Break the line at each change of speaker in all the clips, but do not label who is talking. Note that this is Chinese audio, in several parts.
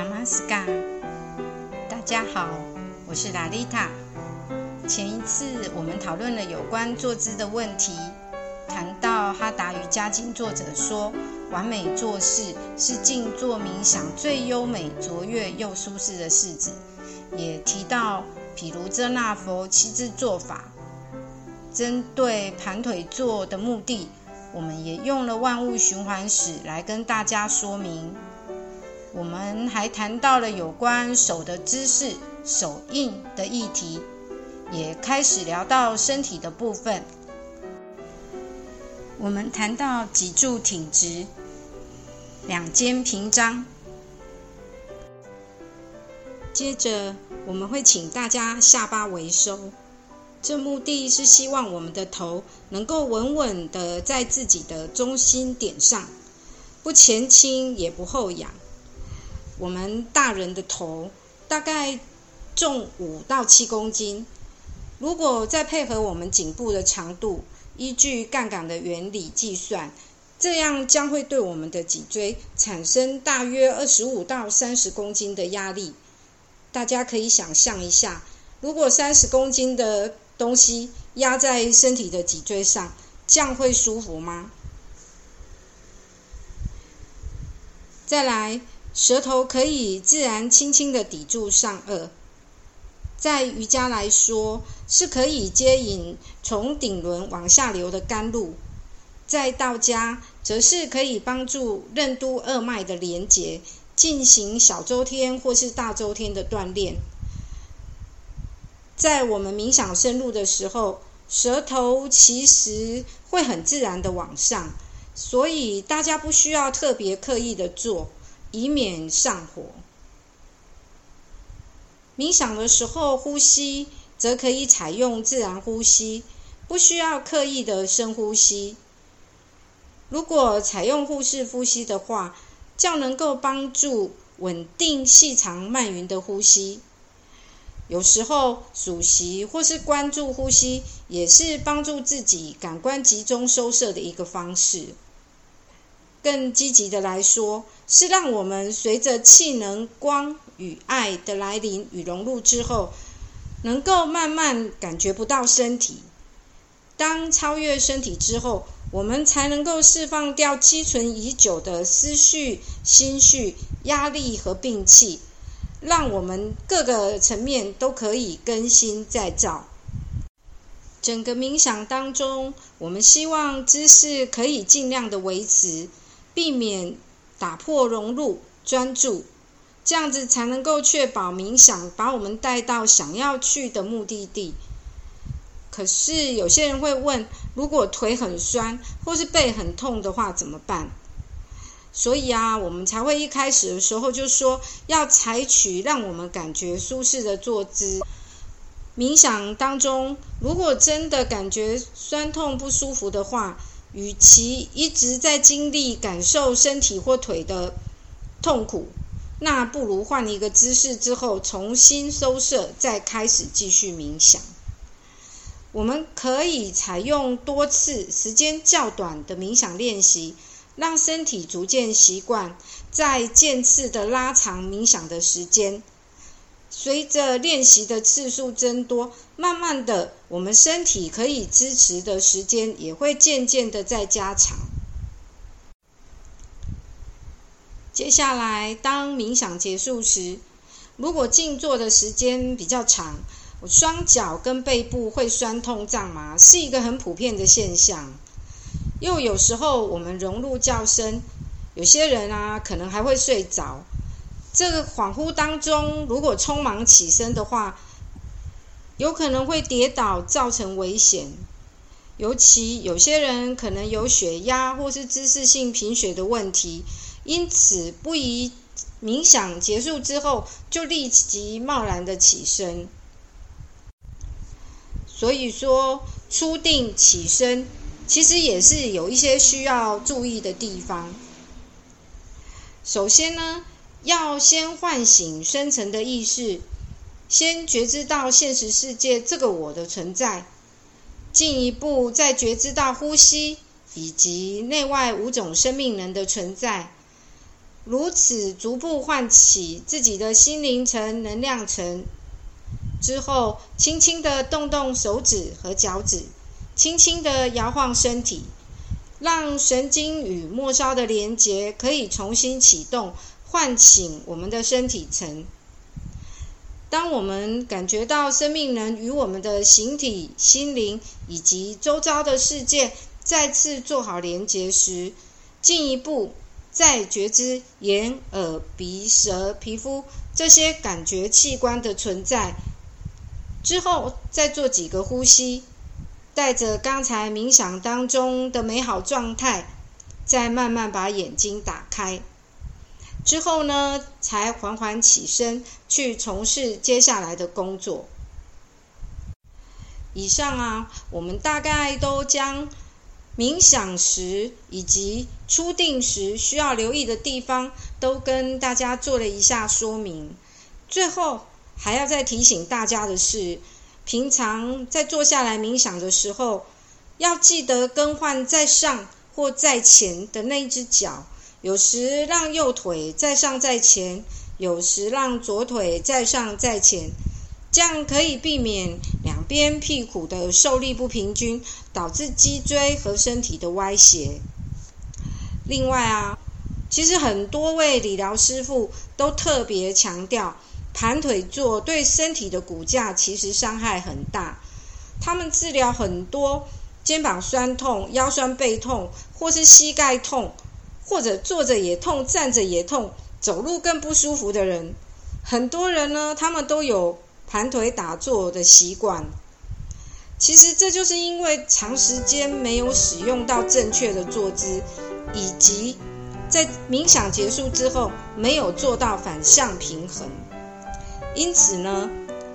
Namaskar，大家好，我是拉丽塔。前一次我们讨论了有关坐姿的问题，谈到哈达瑜伽经作者说，完美坐式是静坐冥想最优美、卓越又舒适的式子，也提到毗卢遮那佛七支坐法。针对盘腿坐的目的，我们也用了万物循环史来跟大家说明。我们还谈到了有关手的姿势、手印的议题，也开始聊到身体的部分。我们谈到脊柱挺直，两肩平张。接着，我们会请大家下巴微收，这目的是希望我们的头能够稳稳的在自己的中心点上，不前倾也不后仰。我们大人的头大概重五到七公斤，如果再配合我们颈部的长度，依据杠杆的原理计算，这样将会对我们的脊椎产生大约二十五到三十公斤的压力。大家可以想象一下，如果三十公斤的东西压在身体的脊椎上，这样会舒服吗？再来。舌头可以自然轻轻的抵住上颚，在瑜伽来说，是可以接引从顶轮往下流的甘露；在道家，则是可以帮助任督二脉的连结，进行小周天或是大周天的锻炼。在我们冥想深入的时候，舌头其实会很自然的往上，所以大家不需要特别刻意的做。以免上火。冥想的时候，呼吸则可以采用自然呼吸，不需要刻意的深呼吸。如果采用腹式呼吸的话，较能够帮助稳定细长慢匀的呼吸。有时候数息或是关注呼吸，也是帮助自己感官集中收摄的一个方式。更积极的来说，是让我们随着气能、光与爱的来临与融入之后，能够慢慢感觉不到身体。当超越身体之后，我们才能够释放掉积存已久的思绪、心绪、压力和病气，让我们各个层面都可以更新再造。整个冥想当中，我们希望姿势可以尽量的维持。避免打破融入专注，这样子才能够确保冥想把我们带到想要去的目的地。可是有些人会问：如果腿很酸或是背很痛的话怎么办？所以啊，我们才会一开始的时候就说要采取让我们感觉舒适的坐姿。冥想当中，如果真的感觉酸痛不舒服的话，与其一直在经历感受身体或腿的痛苦，那不如换一个姿势之后重新收摄，再开始继续冥想。我们可以采用多次、时间较短的冥想练习，让身体逐渐习惯，在渐次的拉长冥想的时间。随着练习的次数增多，慢慢的，我们身体可以支持的时间也会渐渐的在加长。接下来，当冥想结束时，如果静坐的时间比较长，我双脚跟背部会酸痛胀麻，是一个很普遍的现象。又有时候我们融入较深，有些人啊，可能还会睡着。这个恍惚当中，如果匆忙起身的话，有可能会跌倒，造成危险。尤其有些人可能有血压或是姿势性贫血的问题，因此不宜冥想结束之后就立即贸然的起身。所以说，初定起身其实也是有一些需要注意的地方。首先呢。要先唤醒深层的意识，先觉知到现实世界这个我的存在，进一步再觉知到呼吸以及内外五种生命能的存在。如此逐步唤起自己的心灵层、能量层之后，轻轻的动动手指和脚趾，轻轻的摇晃身体，让神经与末梢的连接可以重新启动，唤醒我们的身体层。当我们感觉到生命能与我们的形体、心灵以及周遭的世界再次做好连结时，进一步再觉知眼、耳、鼻、舌、皮肤这些感觉器官的存在。之后再做几个呼吸，带着刚才冥想当中的美好状态，再慢慢把眼睛打开。之后呢，才缓缓起身去从事接下来的工作。以上啊，我们大概都将冥想时以及初定时需要留意的地方，都跟大家做了一下说明。最后还要再提醒大家的是，平常在坐下来冥想的时候，要记得更换在上或在前的那一只脚。有时让右腿在上在前，有时让左腿在上在前，这样可以避免两边屁股的受力不平均，导致脊椎和身体的歪斜。另外啊，其实很多位理疗师傅都特别强调，盘腿坐对身体的骨架其实伤害很大。他们治疗很多肩膀酸痛、腰酸背痛或是膝盖痛。或者坐着也痛，站着也痛，走路更不舒服的人，很多人呢，他们都有盘腿打坐的习惯。其实这就是因为长时间没有使用到正确的坐姿，以及在冥想结束之后没有做到反向平衡。因此呢，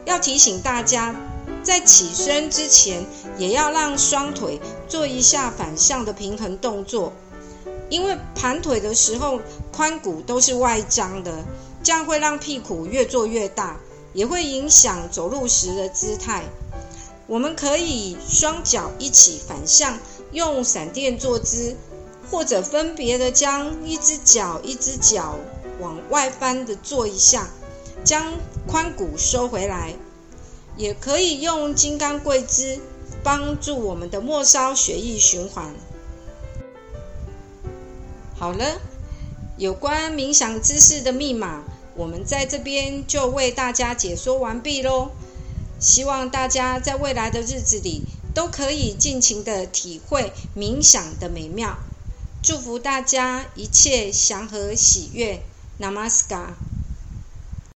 要提醒大家，在起身之前，也要让双腿做一下反向的平衡动作。因为盘腿的时候，髋骨都是外张的，这样会让屁股越做越大，也会影响走路时的姿态。我们可以双脚一起反向，用闪电坐姿，或者分别的将一只脚一只脚往外翻的做一下，将髋骨收回来。也可以用金刚跪姿，帮助我们的末梢血液循环。好了，有关冥想姿势的密码，我们在这边就为大家解说完毕喽。希望大家在未来的日子里都可以尽情的体会冥想的美妙。祝福大家一切祥和喜悦，Namaskar。